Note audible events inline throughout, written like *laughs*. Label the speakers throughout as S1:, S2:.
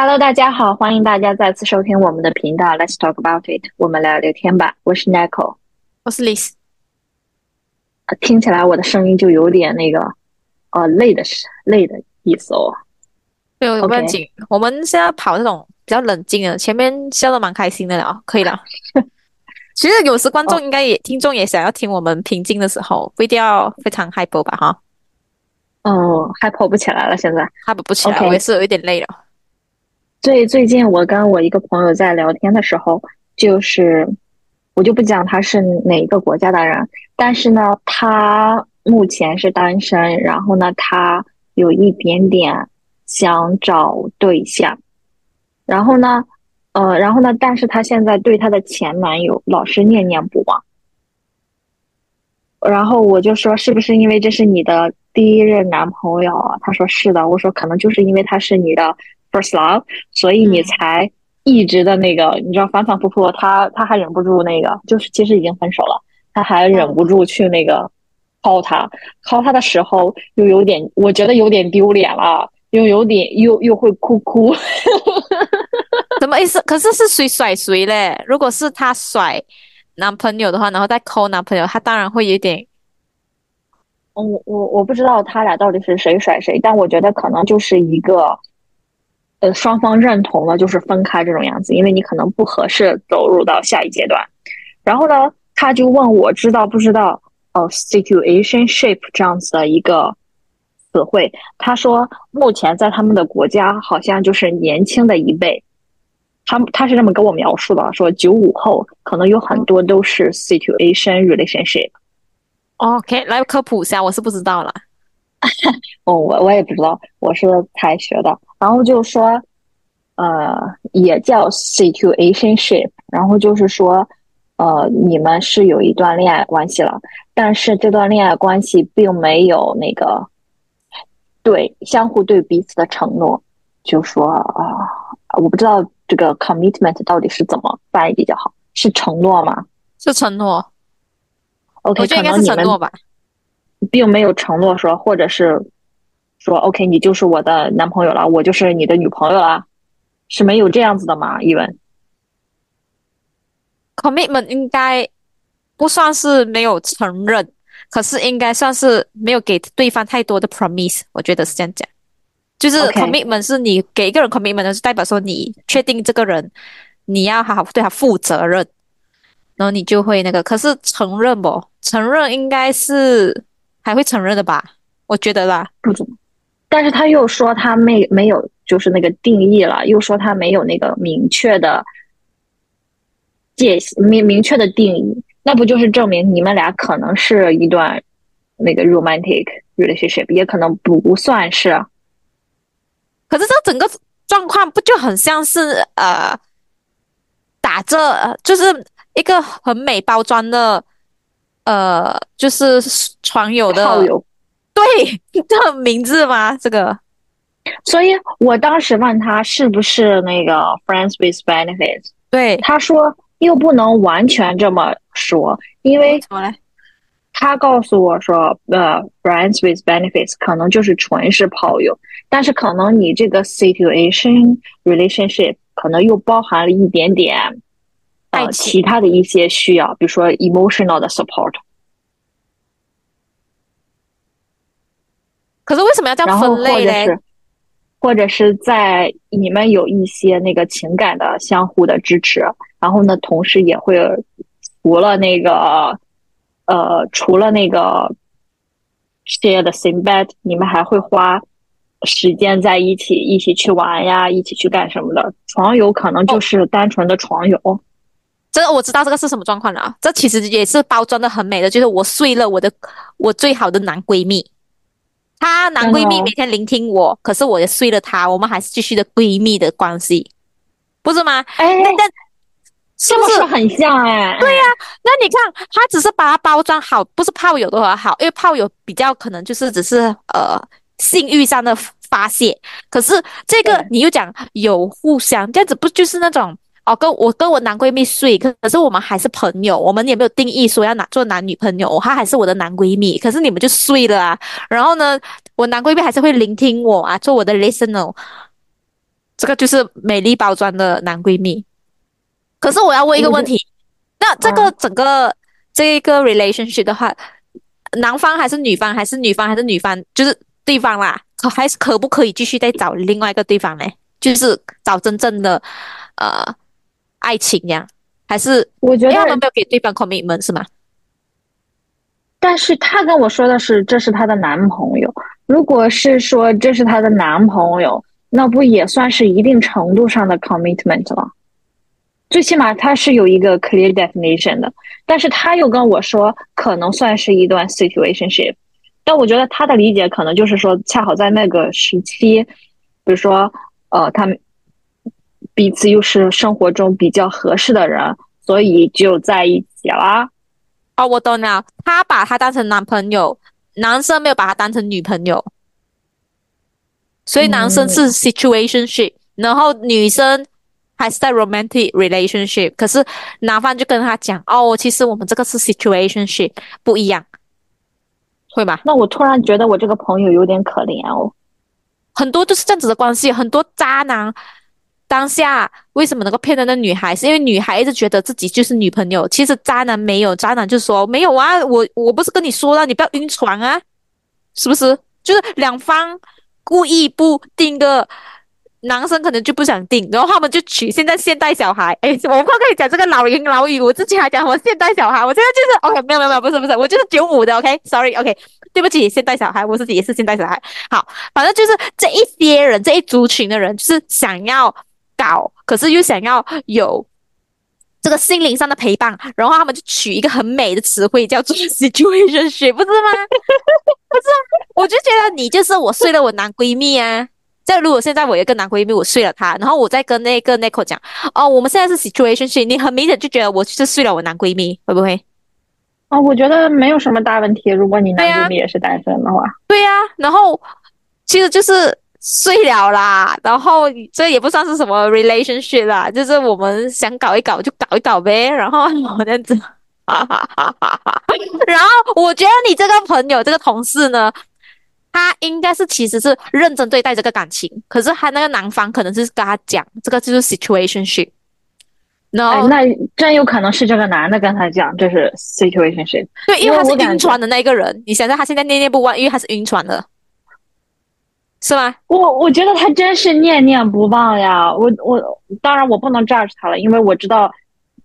S1: Hello，大家好，欢迎大家再次收听我们的频道 Let's Talk About It，我们聊聊天吧。我是 Nico，
S2: 我是 Liz。
S1: 听起来我的声音就有点那个呃累的累的意思哦。
S2: 对，有关紧。我们现在跑这种比较冷静的，前面笑的蛮开心的了，可以了。*laughs* 其实有时观众应该也听众也想要听我们平静的时候，不一定要非常 hyper 吧？哈。
S1: 哦，hyper 不起来了，现在
S2: hyper 不起来，我也是有一点累了。
S1: 最最近我跟我一个朋友在聊天的时候，就是我就不讲他是哪一个国家的人，但是呢，他目前是单身，然后呢，他有一点点想找对象，然后呢，呃，然后呢，但是他现在对他的前男友老是念念不忘，然后我就说是不是因为这是你的第一任男朋友啊？他说是的，我说可能就是因为他是你的。First love，所以你才一直的那个，你知道反反复复，他他还忍不住那个，就是其实已经分手了，他还忍不住去那个薅他，薅他的时候又有点，我觉得有点丢脸了，又有点又又会哭哭，*laughs*
S2: 什么意思？可是是谁甩谁嘞？如果是他甩男朋友的话，然后再抠男朋友，他当然会有点，
S1: 我我我不知道他俩到底是谁甩谁，但我觉得可能就是一个。呃，双方认同了就是分开这种样子，因为你可能不合适走入到下一阶段。然后呢，他就问我知道不知道哦，situationship 这样子的一个词汇。他说，目前在他们的国家，好像就是年轻的一辈，他他是这么跟我描述的，说九五后可能有很多都是 situation relationship。
S2: OK，来科普一下，我是不知道了。*laughs*
S1: 哦，我我也不知道，我是才学的。然后就说，呃，也叫 situationship，然后就是说，呃，你们是有一段恋爱关系了，但是这段恋爱关系并没有那个对相互对彼此的承诺，就说啊，我不知道这个 commitment 到底是怎么翻译比较好，是承诺吗？
S2: 是承诺。
S1: OK，
S2: 可能你们
S1: 并没有承诺说，或者是。说 OK，你就是我的男朋友了，我就是你的女朋友了，是没有这样子的吗？伊文
S2: ，commitment 应该不算是没有承认，可是应该算是没有给对方太多的 promise。我觉得是这样讲，就是 commitment 是你给一个人 commitment，是代表说你确定这个人你要好好对他负责任，然后你就会那个。可是承认不？承认应该是还会承认的吧？我觉得啦，
S1: 不怎么。但是他又说他没没有就是那个定义了，又说他没有那个明确的界明明确的定义，那不就是证明你们俩可能是一段那个 romantic relationship，也可能不算是。
S2: 可是这整个状况不就很像是呃打着就是一个很美包装的呃就是床友的
S1: 炮友。
S2: 对，这名字吗？这个，
S1: 所以我当时问他是不是那个 friends with benefits，
S2: 对，
S1: 他说又不能完全这么说，因为
S2: 怎么嘞？
S1: 他告诉我说，呃，friends with benefits 可能就是纯是炮友，但是可能你这个 situation relationship 可能又包含了一点点呃其他的一些需要，比如说 emotional 的 support。
S2: 可是为什么要这样分类
S1: 呢？或者是在你们有一些那个情感的相互的支持，然后呢，同时也会除了那个呃，除了那个 share the same bed，你们还会花时间在一起，一起去玩呀，一起去干什么的？床友可能就是单纯的床友。
S2: 这我知道这个是什么状况了啊？这其实也是包装的很美的，就是我睡了我的我最好的男闺蜜。她男闺蜜每天聆听我，可是我也睡了她，我们还是继续的闺蜜的关系，不是吗？
S1: 哎，
S2: 那那
S1: 是不是很像？哎，
S2: 对呀。那你看，他只是把它包装好，不是炮友的话好，因为炮友比较可能就是只是呃性欲上的发泄，可是这个你又讲有互相，这样子不就是那种？哦，跟我跟我男闺蜜睡，可可是我们还是朋友，我们也没有定义说要拿做男女朋友，他还是我的男闺蜜。可是你们就睡了啊，然后呢，我男闺蜜还是会聆听我啊，做我的 listener。这个就是美丽包装的男闺蜜。可是我要问一个问题，那这个整个这一个 relationship 的话，男方还是女方，还是女方还是女方，就是对方啦，可还是可不可以继续再找另外一个对方呢？就是找真正的呃爱情呀？还是
S1: 我觉得
S2: 他们没有给对方 commitment 是吗？
S1: 但是他跟我说的是这是他的男朋友。如果是说这是他的男朋友，那不也算是一定程度上的 commitment 了？最起码他是有一个 clear definition 的，但是他又跟我说可能算是一段 situationship，但我觉得他的理解可能就是说，恰好在那个时期，比如说，呃，他们彼此又是生活中比较合适的人，所以就在一起啦。
S2: 哦，我懂了，他把他当成男朋友，男生没有把他当成女朋友，所以男生是 situationship，然后女生。还是在 romantic relationship，可是男方就跟他讲哦，其实我们这个是 situationship，不一样，会吗？
S1: 那我突然觉得我这个朋友有点可怜哦。
S2: 很多都是这样子的关系，很多渣男当下为什么能够骗到那女孩？是因为女孩一直觉得自己就是女朋友，其实渣男没有，渣男就说没有啊，我我不是跟你说了，你不要晕船啊，是不是？就是两方故意不定个。男生可能就不想定，然后他们就娶现在现代小孩。哎，我不可以讲这个老言老语，我之前还讲我现代小孩，我现在就是 OK，没有没有没有，不是不是，我就是九五的 OK，Sorry，OK，对不起，现代小孩，我自己也是现代小孩。好，反正就是这一些人，这一族群的人，就是想要搞，可是又想要有这个心灵上的陪伴，然后他们就取一个很美的词汇叫做 *laughs* situationship，不是吗？*laughs* 不是，我就觉得你就是我睡了我男闺蜜啊。再如果现在我有个男闺蜜，我睡了他，然后我再跟那个 Nico 讲，哦，我们现在是 situation，你很明显就觉得我是睡了我男闺蜜，会不会？
S1: 哦，我觉得没有什么大问题。如果你男闺蜜也是单身的话，
S2: 对呀，然后其实就是睡了啦，然后这也不算是什么 relationship 啦，就是我们想搞一搞就搞一搞呗，然后我这样子，哈哈哈哈哈。然后我觉得你这个朋友，这个同事呢？他应该是其实是认真对待这个感情，可是他那个男方可能是跟他讲，这个就是 situationship。然后
S1: 那真有可能是这个男的跟他讲，这是 situationship。
S2: 对，因为他是晕船的那个人，你想想他现在念念不忘，因为他是晕船的，是吗？
S1: 我我觉得他真是念念不忘呀。我我当然我不能 judge 他了，因为我知道，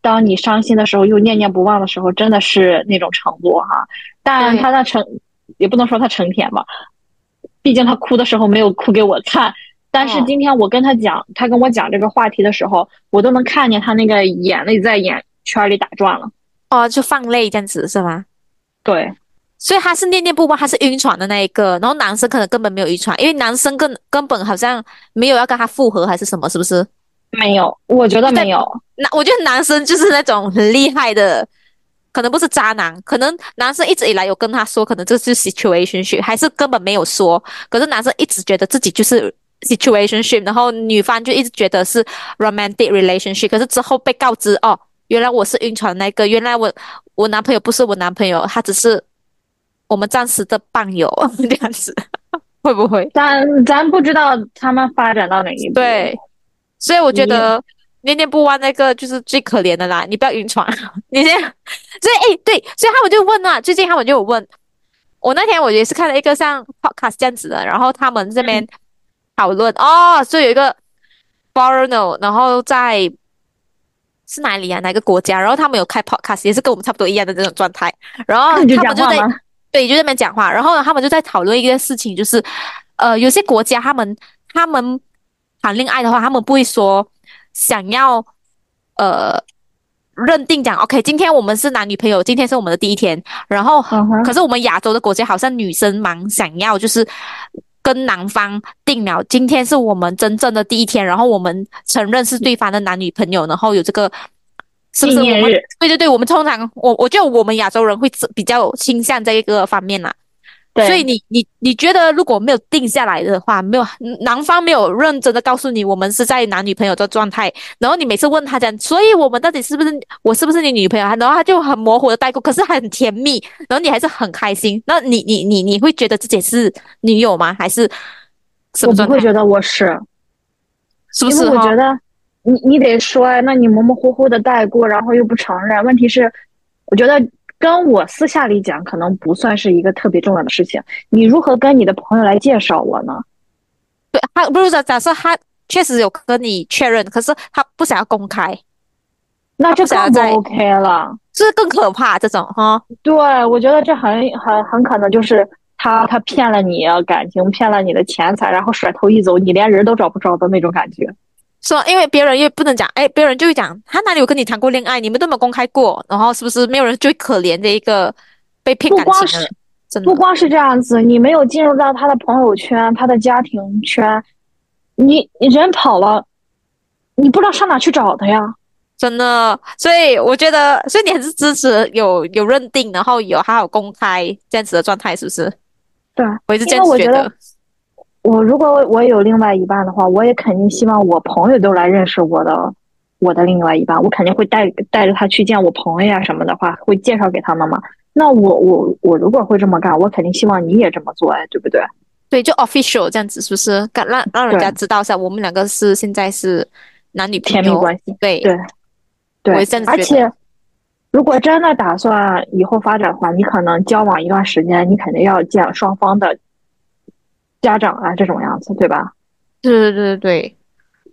S1: 当你伤心的时候又念念不忘的时候，真的是那种程度哈。但他的成。也不能说他成天吧，毕竟他哭的时候没有哭给我看。但是今天我跟他讲，他跟我讲这个话题的时候，我都能看见他那个眼泪在眼圈里打转了。
S2: 哦，就放泪这样子是吗？
S1: 对，
S2: 所以他是念念不忘，他是晕船的那一个。然后男生可能根本没有晕船，因为男生根根本好像没有要跟他复合还是什么，是不是？
S1: 没有，我觉得没有。
S2: 那我觉得男生就是那种很厉害的。可能不是渣男，可能男生一直以来有跟他说，可能这是 situationship，还是根本没有说。可是男生一直觉得自己就是 situationship，然后女方就一直觉得是 romantic relationship。可是之后被告知，哦，原来我是晕船那个，原来我我男朋友不是我男朋友，他只是我们暂时的伴友 *laughs* 这样子，*laughs* 会不会？
S1: 咱咱不知道他们发展到哪一步。
S2: 对，所以我觉得。念念不忘那个就是最可怜的啦，你不要晕船，*laughs* 你先。所以哎，对，所以他们就问啊，最近他们就有问我那天我也是看了一个像 podcast 这样子的，然后他们这边讨论哦，所以有一个 foreigner，然后在是哪里啊？哪个国家？然后他们有开 podcast，也是跟我们差不多一样的这种状态，然后他们就在对，就在那边讲话，然后呢他们就在讨论一件事情，就是呃，有些国家他们他们谈恋爱的话，他们不会说。想要，呃，认定讲，OK，今天我们是男女朋友，今天是我们的第一天。然后，可是我们亚洲的国家好像女生蛮想要，就是跟男方定了，今天是我们真正的第一天，然后我们承认是对方的男女朋友，然后有这个是不是？我们对对对，我们通常我我觉得我们亚洲人会比较倾向这一个方面啦。所以你你你觉得如果没有定下来的话，没有男方没有认真的告诉你我们是在男女朋友的状态，然后你每次问他讲，所以我们到底是不是我是不是你女朋友？然后他就很模糊的带过，可是很甜蜜，然后你还是很开心。那你你你你会觉得自己是女友吗？还是
S1: 我不会觉得我是，
S2: 是不是？
S1: 我觉得你你得说，那你模模糊糊的带过，然后又不承认。问题是，我觉得跟我私下里讲，可能不算是一个特别重要的事情。你如何跟你的朋友来介绍我呢？
S2: 对他不是说，假设他确实有跟你确认，可是他不想要公开，
S1: 那这更不 OK 了，
S2: 这更可怕。这种哈，
S1: 对我觉得这很很很可能就是他他骗了你感情，骗了你的钱财，然后甩头一走，你连人都找不着的那种感觉。
S2: 说，因为别人又不能讲，哎，别人就会讲他哪里有跟你谈过恋爱，你们都没有公开过，然后是不是没有人最可怜的一个被骗感情的？
S1: 不光是这样子，你没有进入到他的朋友圈、他的家庭圈，你你人跑了，你不知道上哪去找他呀？
S2: 真的，所以我觉得，所以你还是支持有有认定，然后有还有公开这样子的状态，是不是？
S1: 对，
S2: 我也是这样觉
S1: 得。我如果我有另外一半的话，我也肯定希望我朋友都来认识我的我的另外一半，我肯定会带带着他去见我朋友呀什么的话，会介绍给他们嘛。那我我我如果会这么干，我肯定希望你也这么做哎，对不对？
S2: 对，就 official 这样子，是不是？让让让人家知道一下，我们两个是现在是男女
S1: 甜蜜关系。
S2: 对
S1: 对对，而且如果真的打算以后发展的话，你可能交往一段时间，你肯定要见双方的家长啊，这种样子，对吧？
S2: 对对对对对，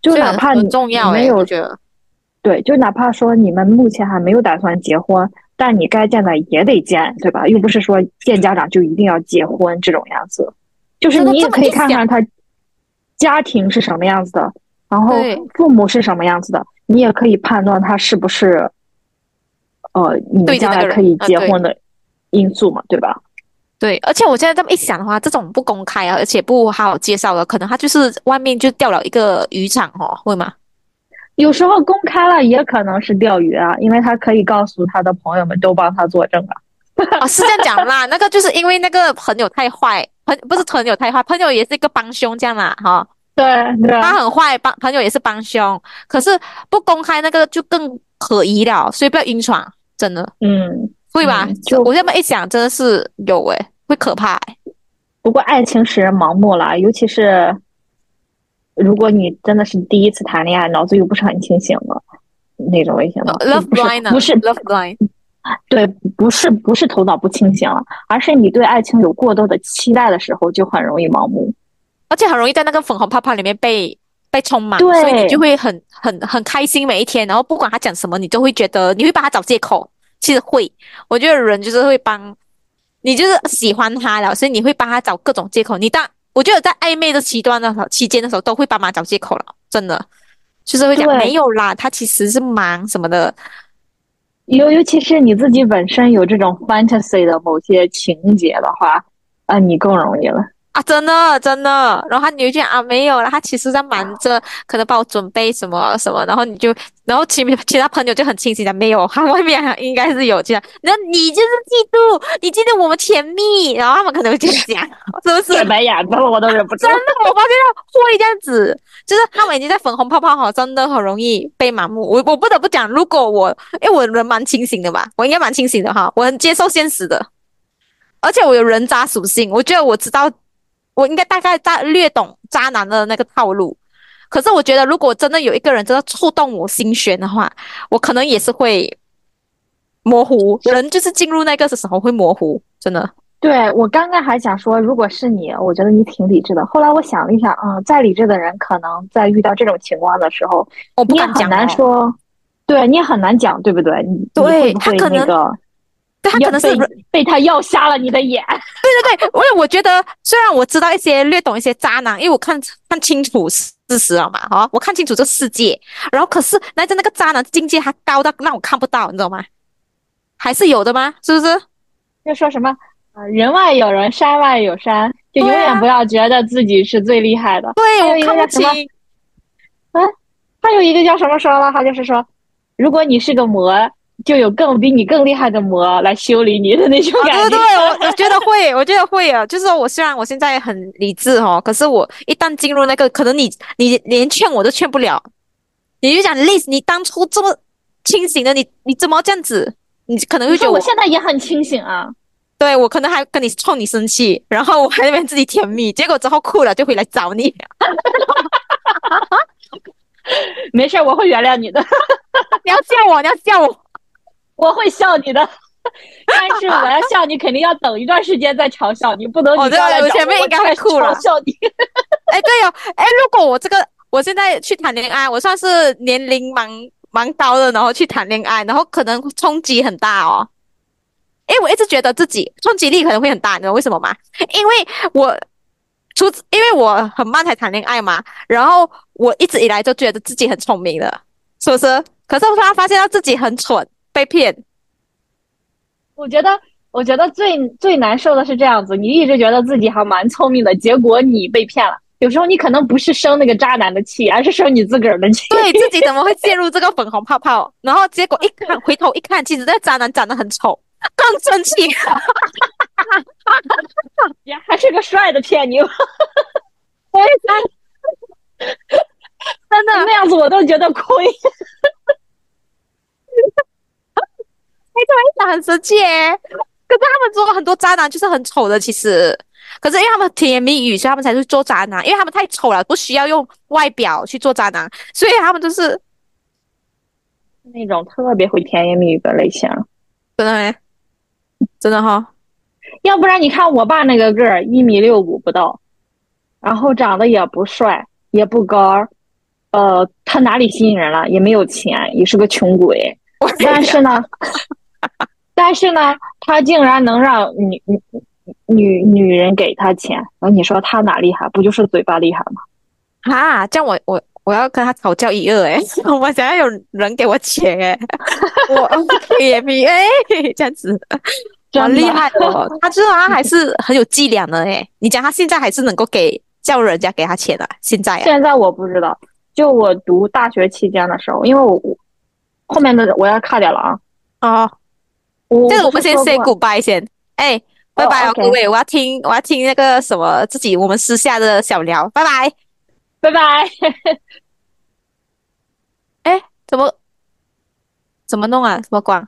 S1: 就哪怕你没有
S2: 觉得，
S1: 对，就哪怕说你们目前还没有打算结婚。但你该见的也得见，对吧？又不是说见家长就一定要结婚这种样子，就是你也可以看看他家庭是什么样子的，然后父母是什么样子的，你也可以判断他是不是，呃，你们将来可以结婚的因素嘛，对吧？
S2: 对，而且我现在这么一想的话，这种不公开啊，而且不好好介绍的，可能他就是外面就钓了一个渔场哦，会吗？
S1: 有时候公开了也可能是钓鱼啊，因为他可以告诉他的朋友们都帮他作证啊。
S2: 啊，是这样讲啦，那个就是因为那个朋友太坏，朋不是朋友太坏，朋友也是一个帮凶这样啦，哈。
S1: 对对。
S2: 他很坏，帮朋友也是帮凶，可是不公开那个就更可疑了，所以不要晕船，真的。
S1: 嗯。
S2: 会吧？就我这么一想，真的是有诶，会可怕。
S1: 不过爱情使人盲目了，尤其是。如果你真的是第一次谈恋爱，脑子又不是很清醒了那种类型的
S2: ，love blind，
S1: 不是
S2: love blind，
S1: 对，不是不是头脑不清醒了，而是你对爱情有过多的期待的时候，就很容易盲目，
S2: 而且很容易在那个粉红泡泡里面被被充满，
S1: 所
S2: 以你就会很很很开心每一天，然后不管他讲什么，你都会觉得你会帮他找借口。其实会，我觉得人就是会帮你，就是喜欢他了，所以你会帮他找各种借口。你当我觉得在暧昧的期段的时候，期间的时候，都会帮忙找借口了，真的，就是会讲没有啦，他其实是忙什么的。
S1: 尤尤其是你自己本身有这种 fantasy 的某些情节的话，啊，你更容易了。
S2: 啊，真的真的，然后他就讲啊，没有了，他其实在忙着，可能帮我准备什么什么，然后你就，然后其其他朋友就很清醒的，没有，他外面应该是有这样，然后你就是嫉妒，你嫉妒我们甜蜜，然后他们可能会这样讲，*laughs* 是不是？
S1: 白眼子了，我都忍不住。
S2: 真的，我发现会这样子，就是他们已经在粉红泡泡哈，真的很容易被盲目。我我不得不讲，如果我，因为我人蛮清醒的吧，我应该蛮清醒的哈，我很接受现实的，而且我有人渣属性，我觉得我知道。我应该大概大略懂渣男的那个套路，可是我觉得如果真的有一个人真的触动我心弦的话，我可能也是会模糊。人就是进入那个的时候会模糊，真的。
S1: 对我刚刚还想说，如果是你，我觉得你挺理智的。后来我想了一下，嗯，再理智的人可能在遇到这种情况的时候，
S2: 我不敢讲。
S1: 很难说，对你也很难讲，对不对？你
S2: 对
S1: 他
S2: 可能。他可能是
S1: 被他要瞎了你的眼。
S2: 对 *laughs* 对对，我我觉得虽然我知道一些略懂一些渣男，因为我看看清楚事实了嘛，哈，我看清楚这世界。然后可是那在那个渣男境界还高到让我看不到，你知道吗？还是有的吗？是不是？
S1: 就说什么啊，人外有人，山外有山，就永远不要觉得自己是最厉害的。
S2: 对，我看不清。
S1: 啊，还有一个叫什么说了？他就是说，如果你是个魔。就有更比你更厉害的魔来修理你的那种感觉。
S2: 对对，我我觉得会，*laughs* 我觉得会啊。就是我虽然我现在很理智哦，可是我一旦进入那个，可能你你连劝我都劝不了。你就讲，Liz，你当初这么清醒的，你你怎么这样子？你可能会觉得
S1: 我现在也很清醒啊。
S2: 对我可能还跟你冲你生气，然后我还那边自己甜蜜，结果之后哭了就回来找你。*laughs*
S1: 没事，我会原谅你的。*laughs*
S2: 你要笑我，你要笑我，
S1: 我会笑你的。*laughs* 但是我要笑你，肯定要等一段时间再嘲笑你，不能你
S2: 对，我前面应该会哭了。
S1: 嘲笑你。*laughs*
S2: 哎，对哦，哎，如果我这个我现在去谈恋爱，我算是年龄蛮蛮高的，然后去谈恋爱，然后可能冲击很大哦。哎，我一直觉得自己冲击力可能会很大，你知道为什么吗？因为我出，因为我很慢才谈恋爱嘛，然后我一直以来就觉得自己很聪明的，是不是？可是我突然发现到自己很蠢，被骗。
S1: 我觉得，我觉得最最难受的是这样子，你一直觉得自己还蛮聪明的，结果你被骗了。有时候你可能不是生那个渣男的气，而是生你自个儿的气。
S2: 对自己怎么会陷入这个粉红泡泡？然后结果一看，回头一看，其实这渣男长得很丑，更生气。
S1: 呀，还是个帅的骗你。
S2: 我也真的
S1: 那样子我都觉得亏。
S2: 哎，突然想很生气哎！可是他们做了很多渣男，就是很丑的。其实，可是因为他们甜言蜜语，所以他们才去做渣男。因为他们太丑了，不需要用外表去做渣男，所以他们就是
S1: 那种特别会甜言蜜语的类型。
S2: 真的没，真的哈。
S1: 要不然你看我爸那个个儿，一米六五不到，然后长得也不帅，也不高，呃，他哪里吸引人了？也没有钱，也是个穷鬼。但是呢。但是呢，他竟然能让女女女女人给他钱，那你说他哪厉害？不就是嘴巴厉害吗？
S2: 啊，这样我我我要跟他讨教一二哎，*laughs* 我想要有人给我钱哎，我也比哎这样子，*laughs* 好厉害哦！他知道他还是很有伎俩的哎，你讲他现在还是能够给叫人家给他钱的，现在
S1: 现在我不知道，就我读大学期间的时候，因为我后面的我要卡掉了啊。
S2: 哦，这个我们先 say goodbye 先，哎，拜拜哦，各位，我要听，我要听那个什么自己我们私下的小聊，拜拜，
S1: 拜拜。*laughs*
S2: 哎，怎么怎么弄啊？怎么关？